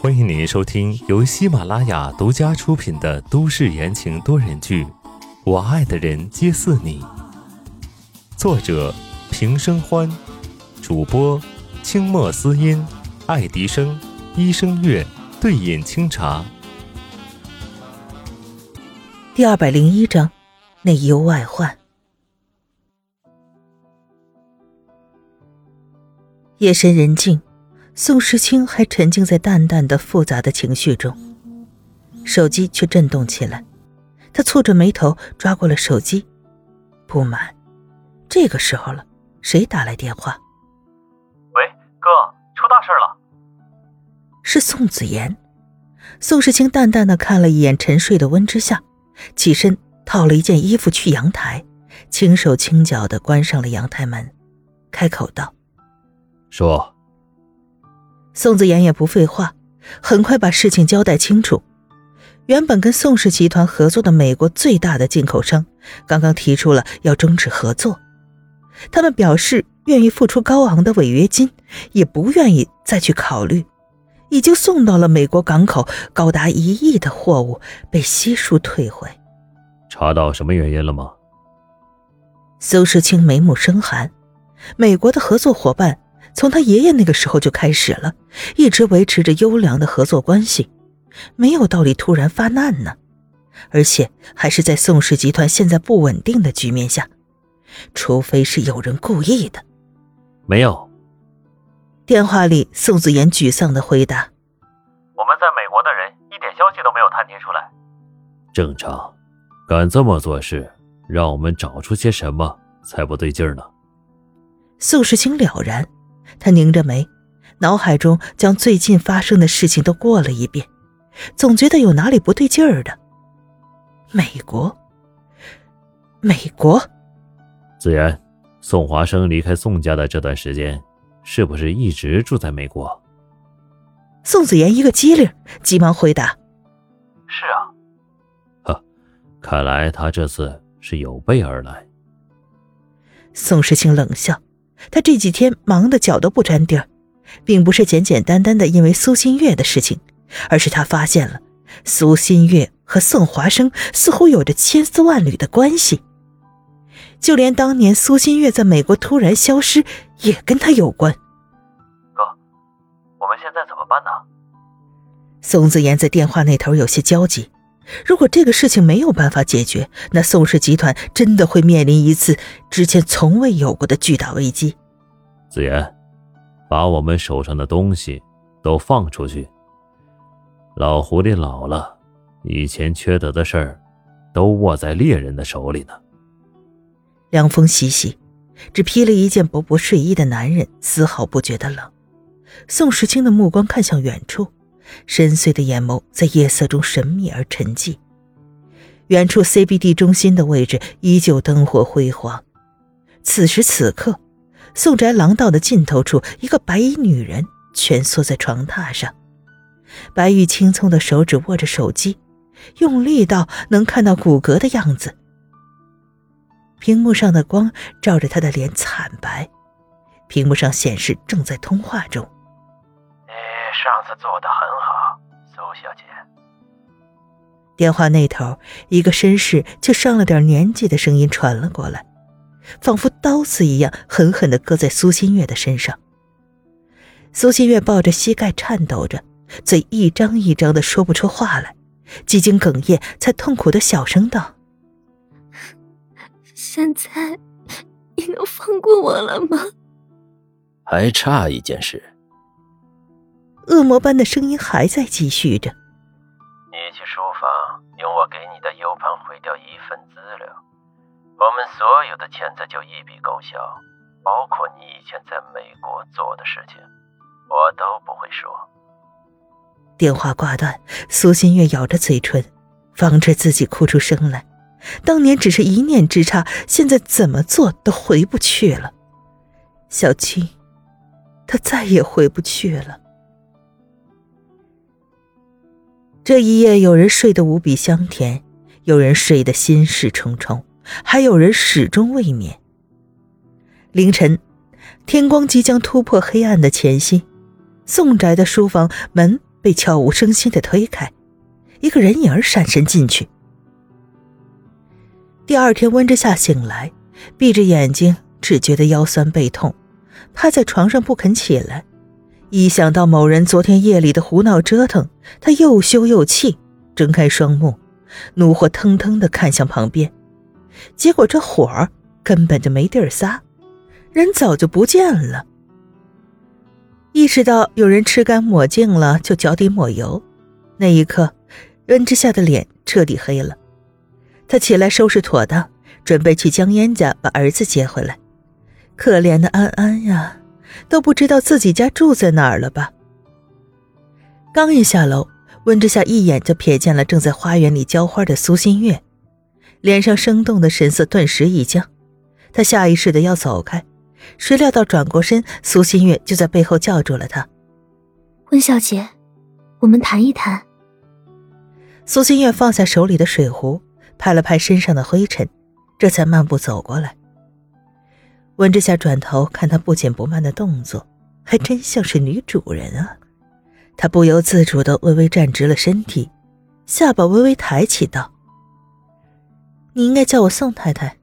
欢迎您收听由喜马拉雅独家出品的都市言情多人剧《我爱的人皆似你》，作者平生欢，主播清墨思音、爱迪生、一生月、对饮清茶。第二百零一章，内忧外患。夜深人静，宋时清还沉浸在淡淡的、复杂的情绪中，手机却震动起来。他蹙着眉头抓过了手机，不满：这个时候了，谁打来电话？喂，哥，出大事了！是宋子言。宋时清淡淡的看了一眼沉睡的温之夏。起身套了一件衣服去阳台，轻手轻脚的关上了阳台门，开口道：“说。”宋子妍也不废话，很快把事情交代清楚。原本跟宋氏集团合作的美国最大的进口商，刚刚提出了要终止合作，他们表示愿意付出高昂的违约金，也不愿意再去考虑。已经送到了美国港口，高达一亿的货物被悉数退回。查到什么原因了吗？苏世清眉目生寒。美国的合作伙伴从他爷爷那个时候就开始了，一直维持着优良的合作关系，没有道理突然发难呢。而且还是在宋氏集团现在不稳定的局面下，除非是有人故意的。没有。电话里，宋子言沮丧的回答：“我们在美国的人一点消息都没有探听出来。正常，敢这么做事，让我们找出些什么才不对劲呢？”宋世清了然，他拧着眉，脑海中将最近发生的事情都过了一遍，总觉得有哪里不对劲儿的。美国，美国，子言，宋华生离开宋家的这段时间。是不是一直住在美国？宋子言一个机灵，急忙回答：“是啊。”呵，看来他这次是有备而来。宋时清冷笑，他这几天忙得脚都不沾地儿，并不是简简单单的因为苏新月的事情，而是他发现了苏新月和宋华生似乎有着千丝万缕的关系。就连当年苏新月在美国突然消失，也跟他有关。哥，我们现在怎么办呢？宋子言在电话那头有些焦急。如果这个事情没有办法解决，那宋氏集团真的会面临一次之前从未有过的巨大危机。子言，把我们手上的东西都放出去。老狐狸老了，以前缺德的事儿，都握在猎人的手里呢。凉风习习，只披了一件薄薄睡衣的男人丝毫不觉得冷。宋时清的目光看向远处，深邃的眼眸在夜色中神秘而沉寂。远处 CBD 中心的位置依旧灯火辉煌。此时此刻，宋宅廊道的尽头处，一个白衣女人蜷缩在床榻上，白玉青葱的手指握着手机，用力到能看到骨骼的样子。屏幕上的光照着他的脸惨白，屏幕上显示正在通话中。你上次做的很好，苏小姐。电话那头，一个绅士却上了点年纪的声音传了过来，仿佛刀子一样狠狠的割在苏新月的身上。苏新月抱着膝盖颤抖着，嘴一张一张的说不出话来，几经哽咽，才痛苦的小声道。现在你能放过我了吗？还差一件事。恶魔般的声音还在继续着。你去书房，用我给你的 U 盘毁掉一份资料，我们所有的钱财就一笔勾销，包括你以前在美国做的事情，我都不会说。电话挂断，苏新月咬着嘴唇，防止自己哭出声来。当年只是一念之差，现在怎么做都回不去了。小青，他再也回不去了。这一夜，有人睡得无比香甜，有人睡得心事重重，还有人始终未眠。凌晨，天光即将突破黑暗的前夕，宋宅的书房门被悄无声息的推开，一个人影闪身进去。第二天，温之夏醒来，闭着眼睛，只觉得腰酸背痛，趴在床上不肯起来。一想到某人昨天夜里的胡闹折腾，他又羞又气，睁开双目，怒火腾腾的看向旁边，结果这火儿根本就没地儿撒，人早就不见了。意识到有人吃干抹净了，就脚底抹油，那一刻，温之夏的脸彻底黑了。他起来收拾妥当，准备去江烟家把儿子接回来。可怜的安安呀！都不知道自己家住在哪儿了吧？刚一下楼，温之夏一眼就瞥见了正在花园里浇花的苏新月，脸上生动的神色顿时一僵，他下意识的要走开，谁料到转过身，苏新月就在背后叫住了他：“温小姐，我们谈一谈。”苏新月放下手里的水壶，拍了拍身上的灰尘，这才慢步走过来。温之夏转头看他不紧不慢的动作，还真像是女主人啊！他不由自主的微微站直了身体，下巴微微抬起，道：“你应该叫我宋太太。”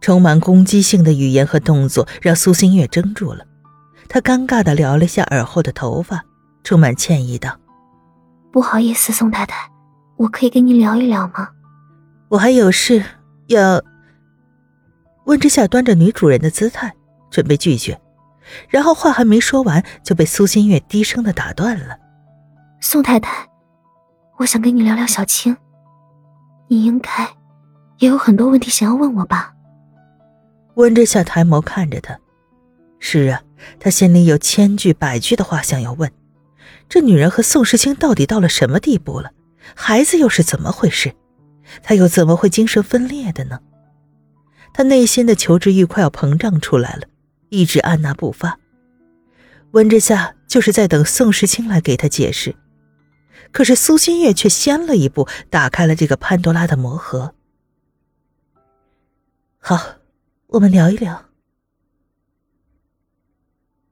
充满攻击性的语言和动作让苏新月怔住了，她尴尬的撩了下耳后的头发，充满歉意道：“不好意思，宋太太，我可以跟你聊一聊吗？我还有事要。”温之夏端着女主人的姿态，准备拒绝，然后话还没说完，就被苏新月低声的打断了。宋太太，我想跟你聊聊小青，你应该也有很多问题想要问我吧？温之夏抬眸看着他，是啊，他心里有千句百句的话想要问。这女人和宋时清到底到了什么地步了？孩子又是怎么回事？他又怎么会精神分裂的呢？他内心的求知欲快要膨胀出来了，一直按捺不发。温之夏就是在等宋时清来给他解释，可是苏新月却先了一步，打开了这个潘多拉的魔盒。好，我们聊一聊。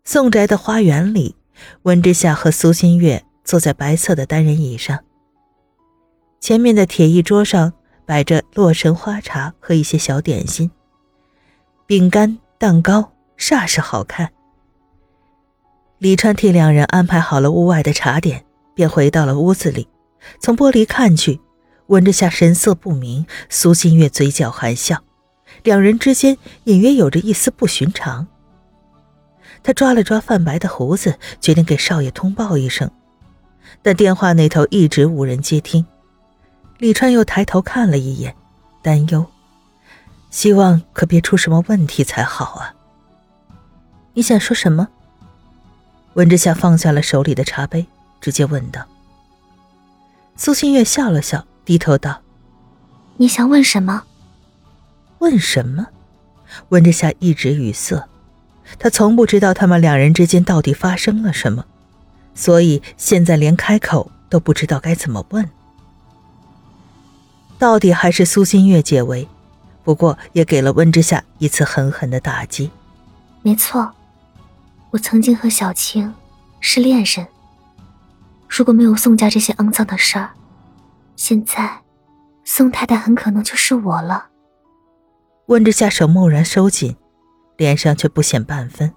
宋宅的花园里，温之夏和苏新月坐在白色的单人椅上，前面的铁艺桌上。摆着洛神花茶和一些小点心、饼干、蛋糕，煞是好看。李川替两人安排好了屋外的茶点，便回到了屋子里。从玻璃看去，闻着下神色不明，苏新月嘴角含笑，两人之间隐约有着一丝不寻常。他抓了抓泛白的胡子，决定给少爷通报一声，但电话那头一直无人接听。李川又抬头看了一眼，担忧，希望可别出什么问题才好啊。你想说什么？温之夏放下了手里的茶杯，直接问道。苏新月笑了笑，低头道：“你想问什么？问什么？”温之夏一直语塞，他从不知道他们两人之间到底发生了什么，所以现在连开口都不知道该怎么问。到底还是苏新月解围，不过也给了温之夏一次狠狠的打击。没错，我曾经和小青是恋人。如果没有宋家这些肮脏的事儿，现在宋太太很可能就是我了。温之夏手蓦然收紧，脸上却不显半分，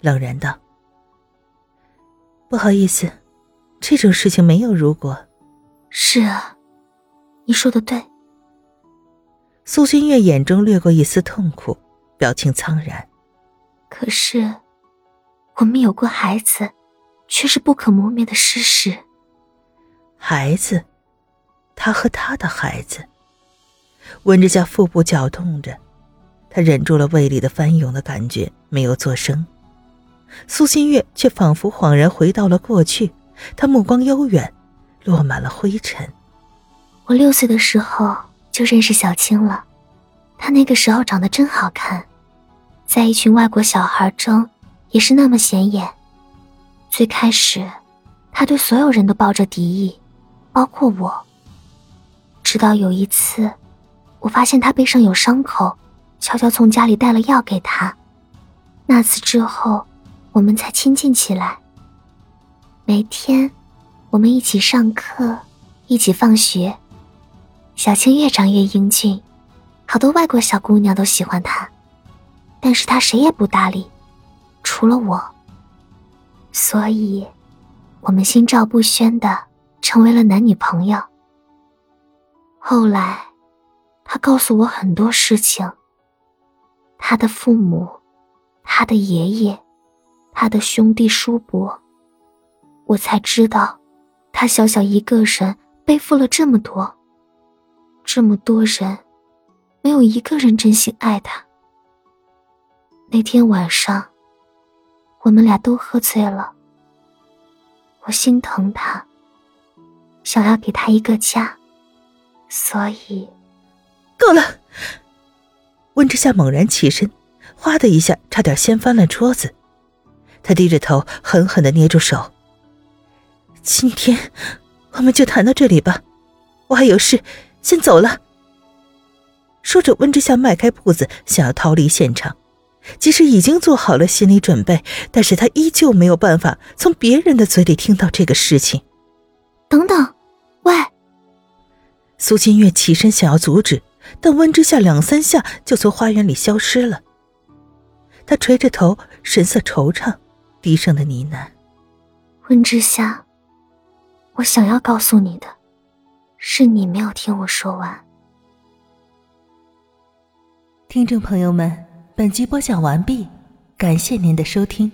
冷然道：“不好意思，这种事情没有如果。”是啊。你说的对。苏新月眼中掠过一丝痛苦，表情苍然。可是，我们有过孩子，却是不可磨灭的事实。孩子，他和他的孩子。温之夏腹部绞痛着，他忍住了胃里的翻涌的感觉，没有作声。苏新月却仿佛恍然回到了过去，他目光悠远，落满了灰尘。我六岁的时候就认识小青了，她那个时候长得真好看，在一群外国小孩中也是那么显眼。最开始，她对所有人都抱着敌意，包括我。直到有一次，我发现她背上有伤口，悄悄从家里带了药给她。那次之后，我们才亲近起来。每天，我们一起上课，一起放学。小青越长越英俊，好多外国小姑娘都喜欢他，但是他谁也不搭理，除了我。所以，我们心照不宣的成为了男女朋友。后来，他告诉我很多事情。他的父母，他的爷爷，他的兄弟叔伯，我才知道，他小小一个人背负了这么多。这么多人，没有一个人真心爱他。那天晚上，我们俩都喝醉了。我心疼他，想要给他一个家，所以，够了。温之夏猛然起身，哗的一下，差点掀翻了桌子。他低着头，狠狠的捏住手。今天，我们就谈到这里吧，我还有事。先走了。说着，温之夏迈开步子，想要逃离现场。即使已经做好了心理准备，但是他依旧没有办法从别人的嘴里听到这个事情。等等，喂！苏金月起身想要阻止，但温之夏两三下就从花园里消失了。他垂着头，神色惆怅，低声的呢喃：“温之夏，我想要告诉你的。”是你没有听我说完。听众朋友们，本集播讲完毕，感谢您的收听。